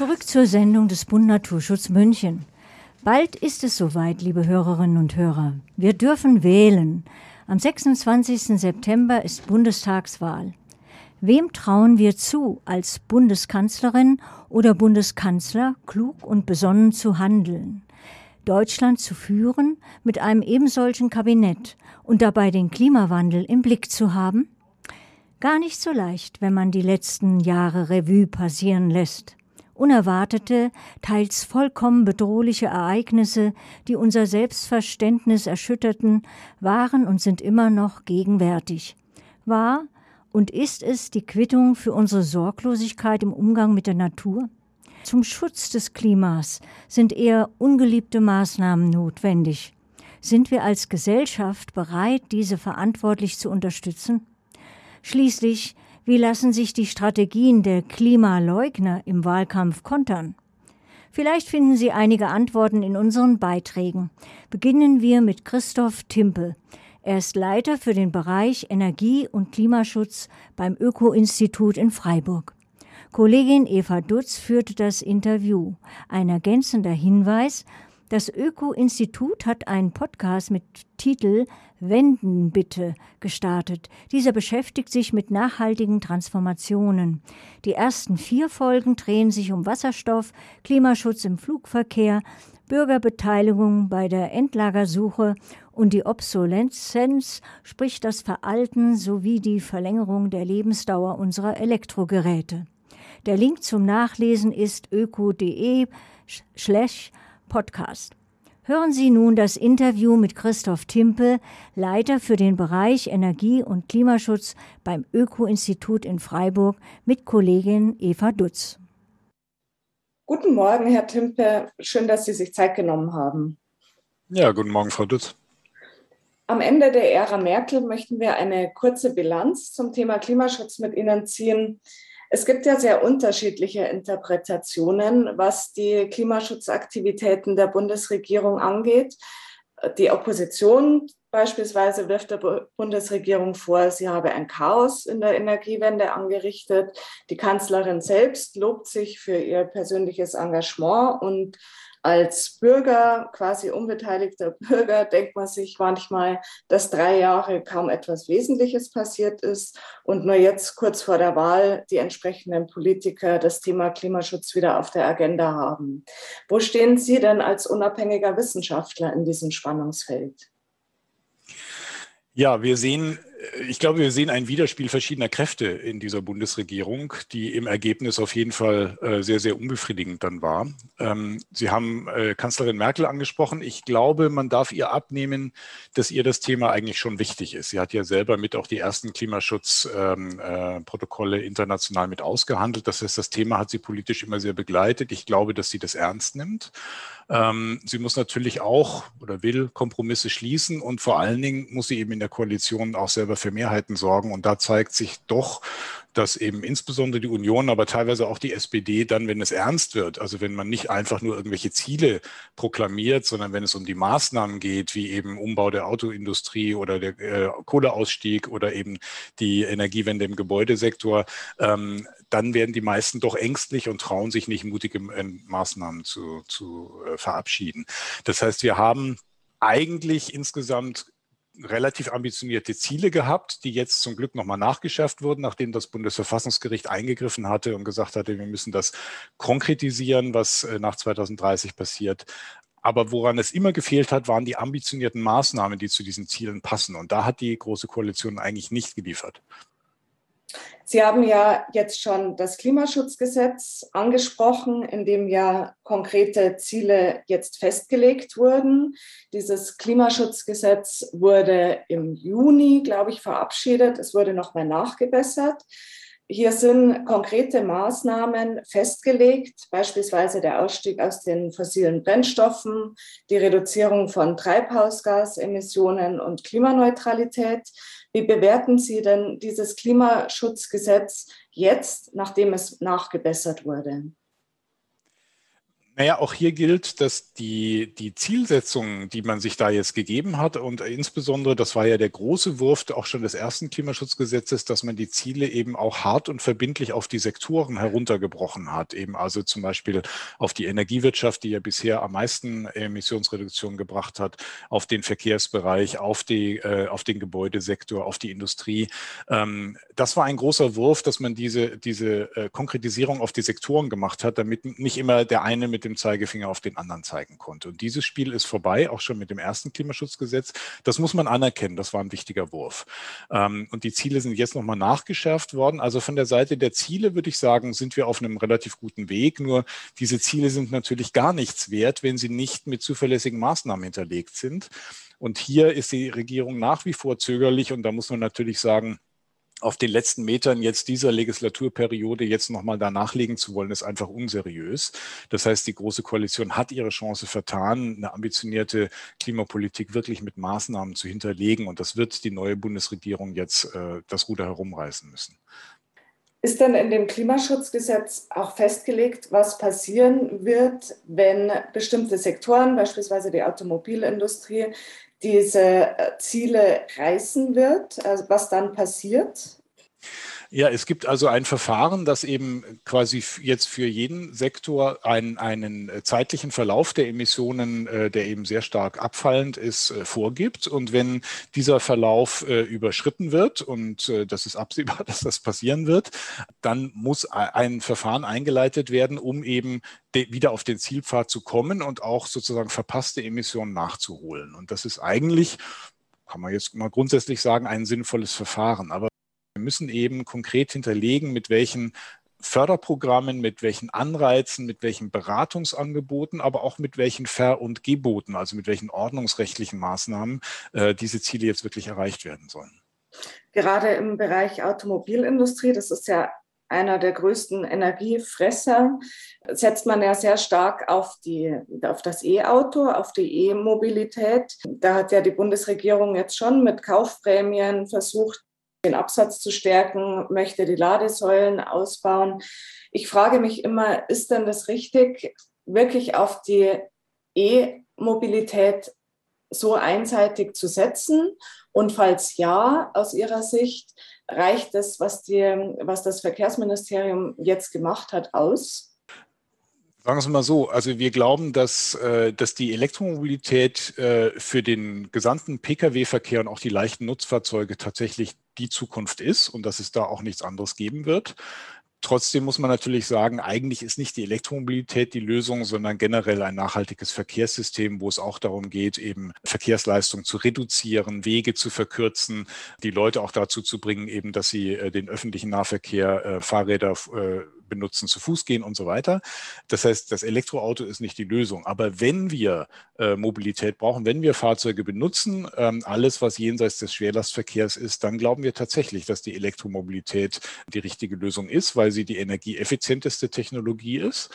Zurück zur Sendung des Bund Naturschutz München. Bald ist es soweit, liebe Hörerinnen und Hörer. Wir dürfen wählen. Am 26. September ist Bundestagswahl. Wem trauen wir zu, als Bundeskanzlerin oder Bundeskanzler klug und besonnen zu handeln? Deutschland zu führen mit einem ebensolchen Kabinett und dabei den Klimawandel im Blick zu haben? Gar nicht so leicht, wenn man die letzten Jahre Revue passieren lässt. Unerwartete, teils vollkommen bedrohliche Ereignisse, die unser Selbstverständnis erschütterten, waren und sind immer noch gegenwärtig. War und ist es die Quittung für unsere Sorglosigkeit im Umgang mit der Natur? Zum Schutz des Klimas sind eher ungeliebte Maßnahmen notwendig. Sind wir als Gesellschaft bereit, diese verantwortlich zu unterstützen? Schließlich, wie lassen sich die Strategien der Klimaleugner im Wahlkampf kontern? Vielleicht finden Sie einige Antworten in unseren Beiträgen. Beginnen wir mit Christoph Timpel. Er ist Leiter für den Bereich Energie- und Klimaschutz beim Öko-Institut in Freiburg. Kollegin Eva Dutz führte das Interview. Ein ergänzender Hinweis, das Öko-Institut hat einen Podcast mit Titel Wenden bitte gestartet. Dieser beschäftigt sich mit nachhaltigen Transformationen. Die ersten vier Folgen drehen sich um Wasserstoff, Klimaschutz im Flugverkehr, Bürgerbeteiligung bei der Endlagersuche und die Obsoleszenz, sprich das Veralten sowie die Verlängerung der Lebensdauer unserer Elektrogeräte. Der Link zum Nachlesen ist öko.de podcast. Hören Sie nun das Interview mit Christoph Timpe, Leiter für den Bereich Energie- und Klimaschutz beim Öko-Institut in Freiburg mit Kollegin Eva Dutz. Guten Morgen, Herr Timpe. Schön, dass Sie sich Zeit genommen haben. Ja, guten Morgen, Frau Dutz. Am Ende der Ära Merkel möchten wir eine kurze Bilanz zum Thema Klimaschutz mit Ihnen ziehen. Es gibt ja sehr unterschiedliche Interpretationen, was die Klimaschutzaktivitäten der Bundesregierung angeht. Die Opposition beispielsweise wirft der Bundesregierung vor, sie habe ein Chaos in der Energiewende angerichtet. Die Kanzlerin selbst lobt sich für ihr persönliches Engagement und als Bürger, quasi unbeteiligter Bürger, denkt man sich manchmal, dass drei Jahre kaum etwas Wesentliches passiert ist und nur jetzt kurz vor der Wahl die entsprechenden Politiker das Thema Klimaschutz wieder auf der Agenda haben. Wo stehen Sie denn als unabhängiger Wissenschaftler in diesem Spannungsfeld? Ja, wir sehen ich glaube, wir sehen ein Widerspiel verschiedener Kräfte in dieser Bundesregierung, die im Ergebnis auf jeden Fall äh, sehr, sehr unbefriedigend dann war. Ähm, Sie haben äh, Kanzlerin Merkel angesprochen. Ich glaube, man darf ihr abnehmen, dass ihr das Thema eigentlich schon wichtig ist. Sie hat ja selber mit auch die ersten Klimaschutzprotokolle ähm, äh, international mit ausgehandelt. Das heißt, das Thema hat sie politisch immer sehr begleitet. Ich glaube, dass sie das ernst nimmt. Ähm, sie muss natürlich auch oder will Kompromisse schließen und vor allen Dingen muss sie eben in der Koalition auch selber für Mehrheiten sorgen. Und da zeigt sich doch, dass eben insbesondere die Union, aber teilweise auch die SPD dann, wenn es ernst wird, also wenn man nicht einfach nur irgendwelche Ziele proklamiert, sondern wenn es um die Maßnahmen geht, wie eben Umbau der Autoindustrie oder der äh, Kohleausstieg oder eben die Energiewende im Gebäudesektor, ähm, dann werden die meisten doch ängstlich und trauen sich nicht, mutige äh, Maßnahmen zu, zu äh, verabschieden. Das heißt, wir haben eigentlich insgesamt relativ ambitionierte Ziele gehabt, die jetzt zum Glück nochmal nachgeschärft wurden, nachdem das Bundesverfassungsgericht eingegriffen hatte und gesagt hatte, wir müssen das konkretisieren, was äh, nach 2030 passiert. Aber woran es immer gefehlt hat, waren die ambitionierten Maßnahmen, die zu diesen Zielen passen. Und da hat die Große Koalition eigentlich nicht geliefert. Sie haben ja jetzt schon das Klimaschutzgesetz angesprochen, in dem ja konkrete Ziele jetzt festgelegt wurden. Dieses Klimaschutzgesetz wurde im Juni, glaube ich, verabschiedet. Es wurde nochmal nachgebessert. Hier sind konkrete Maßnahmen festgelegt, beispielsweise der Ausstieg aus den fossilen Brennstoffen, die Reduzierung von Treibhausgasemissionen und Klimaneutralität. Wie bewerten Sie denn dieses Klimaschutzgesetz jetzt, nachdem es nachgebessert wurde? Naja, auch hier gilt, dass die, die Zielsetzungen, die man sich da jetzt gegeben hat und insbesondere, das war ja der große Wurf auch schon des ersten Klimaschutzgesetzes, dass man die Ziele eben auch hart und verbindlich auf die Sektoren heruntergebrochen hat. Eben also zum Beispiel auf die Energiewirtschaft, die ja bisher am meisten Emissionsreduktion gebracht hat, auf den Verkehrsbereich, auf, die, äh, auf den Gebäudesektor, auf die Industrie. Ähm, das war ein großer Wurf, dass man diese, diese äh, Konkretisierung auf die Sektoren gemacht hat, damit nicht immer der eine mit dem dem Zeigefinger auf den anderen zeigen konnte. Und dieses Spiel ist vorbei, auch schon mit dem ersten Klimaschutzgesetz. Das muss man anerkennen. Das war ein wichtiger Wurf. Ähm, und die Ziele sind jetzt nochmal nachgeschärft worden. Also von der Seite der Ziele würde ich sagen, sind wir auf einem relativ guten Weg. Nur diese Ziele sind natürlich gar nichts wert, wenn sie nicht mit zuverlässigen Maßnahmen hinterlegt sind. Und hier ist die Regierung nach wie vor zögerlich. Und da muss man natürlich sagen, auf den letzten Metern jetzt dieser Legislaturperiode jetzt nochmal da nachlegen zu wollen, ist einfach unseriös. Das heißt, die Große Koalition hat ihre Chance vertan, eine ambitionierte Klimapolitik wirklich mit Maßnahmen zu hinterlegen. Und das wird die neue Bundesregierung jetzt äh, das Ruder herumreißen müssen. Ist denn in dem Klimaschutzgesetz auch festgelegt, was passieren wird, wenn bestimmte Sektoren, beispielsweise die Automobilindustrie, diese äh, Ziele reißen wird, also was dann passiert? Ja, es gibt also ein Verfahren, das eben quasi jetzt für jeden Sektor einen, einen äh, zeitlichen Verlauf der Emissionen, äh, der eben sehr stark abfallend ist, äh, vorgibt. Und wenn dieser Verlauf überschritten wird, und das ist absehbar, dass das passieren wird, dann muss ein Verfahren eingeleitet werden, um eben wieder auf den Zielpfad zu kommen und auch sozusagen verpasste Emissionen nachzuholen. Und das ist eigentlich kann man jetzt mal grundsätzlich sagen, ein sinnvolles Verfahren. Aber wir müssen eben konkret hinterlegen, mit welchen Förderprogrammen, mit welchen Anreizen, mit welchen Beratungsangeboten, aber auch mit welchen Ver- und Geboten, also mit welchen ordnungsrechtlichen Maßnahmen äh, diese Ziele jetzt wirklich erreicht werden sollen. Gerade im Bereich Automobilindustrie, das ist ja einer der größten Energiefresser, setzt man ja sehr stark auf, die, auf das E-Auto, auf die E-Mobilität. Da hat ja die Bundesregierung jetzt schon mit Kaufprämien versucht, den Absatz zu stärken, möchte die Ladesäulen ausbauen. Ich frage mich immer, ist denn das richtig, wirklich auf die E-Mobilität so einseitig zu setzen? Und falls ja, aus Ihrer Sicht, reicht das, was, die, was das Verkehrsministerium jetzt gemacht hat, aus? Sagen wir es mal so, also wir glauben, dass, äh, dass die Elektromobilität äh, für den gesamten Pkw-Verkehr und auch die leichten Nutzfahrzeuge tatsächlich die Zukunft ist und dass es da auch nichts anderes geben wird. Trotzdem muss man natürlich sagen, eigentlich ist nicht die Elektromobilität die Lösung, sondern generell ein nachhaltiges Verkehrssystem, wo es auch darum geht, eben Verkehrsleistung zu reduzieren, Wege zu verkürzen, die Leute auch dazu zu bringen, eben, dass sie äh, den öffentlichen Nahverkehr, Fahrräder, benutzen, zu Fuß gehen und so weiter. Das heißt, das Elektroauto ist nicht die Lösung. Aber wenn wir äh, Mobilität brauchen, wenn wir Fahrzeuge benutzen, ähm, alles, was jenseits des Schwerlastverkehrs ist, dann glauben wir tatsächlich, dass die Elektromobilität die richtige Lösung ist, weil sie die energieeffizienteste Technologie ist.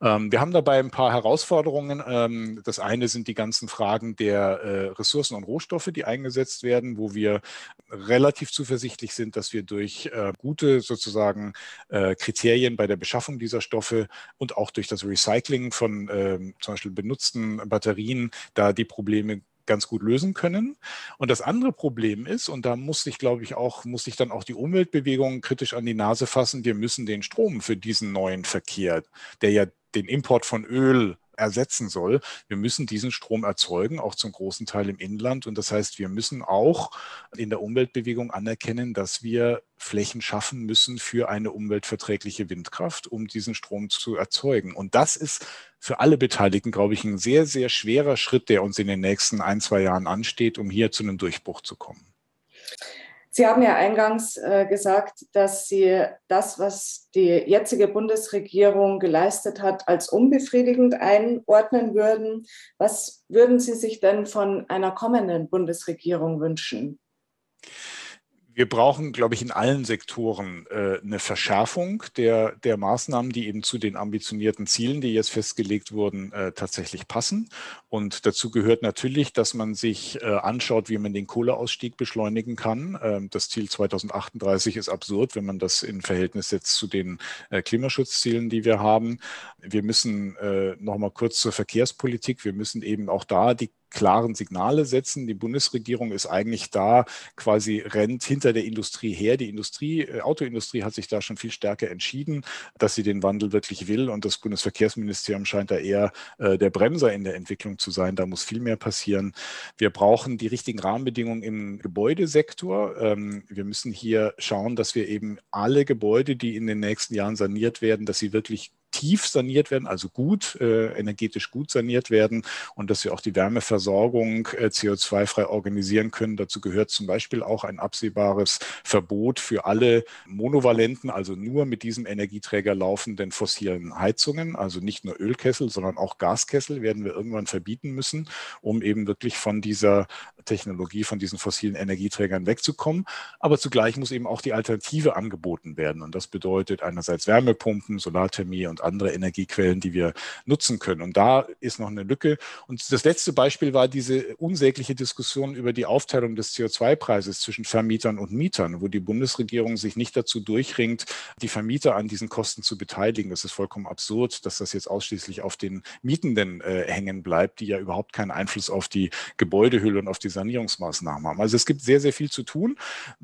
Ähm, wir haben dabei ein paar Herausforderungen. Ähm, das eine sind die ganzen Fragen der äh, Ressourcen und Rohstoffe, die eingesetzt werden, wo wir relativ zuversichtlich sind, dass wir durch äh, gute sozusagen äh, Kriterien bei der Beschaffung dieser Stoffe und auch durch das Recycling von ähm, zum Beispiel benutzten Batterien da die Probleme ganz gut lösen können. Und das andere Problem ist, und da musste ich, glaube ich, auch, musste ich dann auch die Umweltbewegung kritisch an die Nase fassen, wir müssen den Strom für diesen neuen Verkehr, der ja den Import von Öl ersetzen soll. Wir müssen diesen Strom erzeugen, auch zum großen Teil im Inland. Und das heißt, wir müssen auch in der Umweltbewegung anerkennen, dass wir Flächen schaffen müssen für eine umweltverträgliche Windkraft, um diesen Strom zu erzeugen. Und das ist für alle Beteiligten, glaube ich, ein sehr, sehr schwerer Schritt, der uns in den nächsten ein, zwei Jahren ansteht, um hier zu einem Durchbruch zu kommen. Sie haben ja eingangs äh, gesagt, dass Sie das, was die jetzige Bundesregierung geleistet hat, als unbefriedigend einordnen würden. Was würden Sie sich denn von einer kommenden Bundesregierung wünschen? Wir brauchen, glaube ich, in allen Sektoren äh, eine Verschärfung der, der Maßnahmen, die eben zu den ambitionierten Zielen, die jetzt festgelegt wurden, äh, tatsächlich passen. Und dazu gehört natürlich, dass man sich äh, anschaut, wie man den Kohleausstieg beschleunigen kann. Ähm, das Ziel 2038 ist absurd, wenn man das in Verhältnis setzt zu den äh, Klimaschutzzielen, die wir haben. Wir müssen äh, noch mal kurz zur Verkehrspolitik. Wir müssen eben auch da die klaren Signale setzen. Die Bundesregierung ist eigentlich da quasi rennt hinter der Industrie her. Die Industrie, äh, Autoindustrie hat sich da schon viel stärker entschieden, dass sie den Wandel wirklich will. Und das Bundesverkehrsministerium scheint da eher äh, der Bremser in der Entwicklung zu sein. Da muss viel mehr passieren. Wir brauchen die richtigen Rahmenbedingungen im Gebäudesektor. Ähm, wir müssen hier schauen, dass wir eben alle Gebäude, die in den nächsten Jahren saniert werden, dass sie wirklich tief saniert werden, also gut, äh, energetisch gut saniert werden und dass wir auch die Wärmeversorgung äh, CO2-frei organisieren können. Dazu gehört zum Beispiel auch ein absehbares Verbot für alle monovalenten, also nur mit diesem Energieträger laufenden fossilen Heizungen, also nicht nur Ölkessel, sondern auch Gaskessel werden wir irgendwann verbieten müssen, um eben wirklich von dieser Technologie, von diesen fossilen Energieträgern wegzukommen. Aber zugleich muss eben auch die Alternative angeboten werden. Und das bedeutet einerseits Wärmepumpen, Solarthermie und andere Energiequellen, die wir nutzen können. Und da ist noch eine Lücke. Und das letzte Beispiel war diese unsägliche Diskussion über die Aufteilung des CO2-Preises zwischen Vermietern und Mietern, wo die Bundesregierung sich nicht dazu durchringt, die Vermieter an diesen Kosten zu beteiligen. Das ist vollkommen absurd, dass das jetzt ausschließlich auf den Mietenden äh, hängen bleibt, die ja überhaupt keinen Einfluss auf die Gebäudehülle und auf die Sanierungsmaßnahmen haben. Also es gibt sehr, sehr viel zu tun.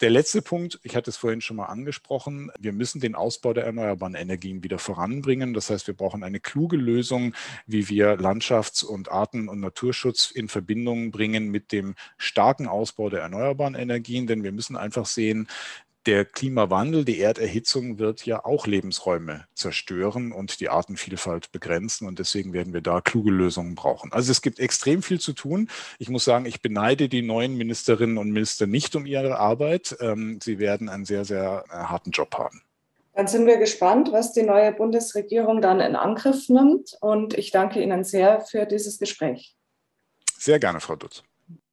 Der letzte Punkt, ich hatte es vorhin schon mal angesprochen, wir müssen den Ausbau der erneuerbaren Energien wieder voranbringen. Das heißt, wir brauchen eine kluge Lösung, wie wir Landschafts- und Arten- und Naturschutz in Verbindung bringen mit dem starken Ausbau der erneuerbaren Energien. Denn wir müssen einfach sehen, der Klimawandel, die Erderhitzung wird ja auch Lebensräume zerstören und die Artenvielfalt begrenzen. Und deswegen werden wir da kluge Lösungen brauchen. Also es gibt extrem viel zu tun. Ich muss sagen, ich beneide die neuen Ministerinnen und Minister nicht um ihre Arbeit. Ähm, sie werden einen sehr, sehr äh, harten Job haben. Dann sind wir gespannt, was die neue Bundesregierung dann in Angriff nimmt. Und ich danke Ihnen sehr für dieses Gespräch. Sehr gerne, Frau Dutz.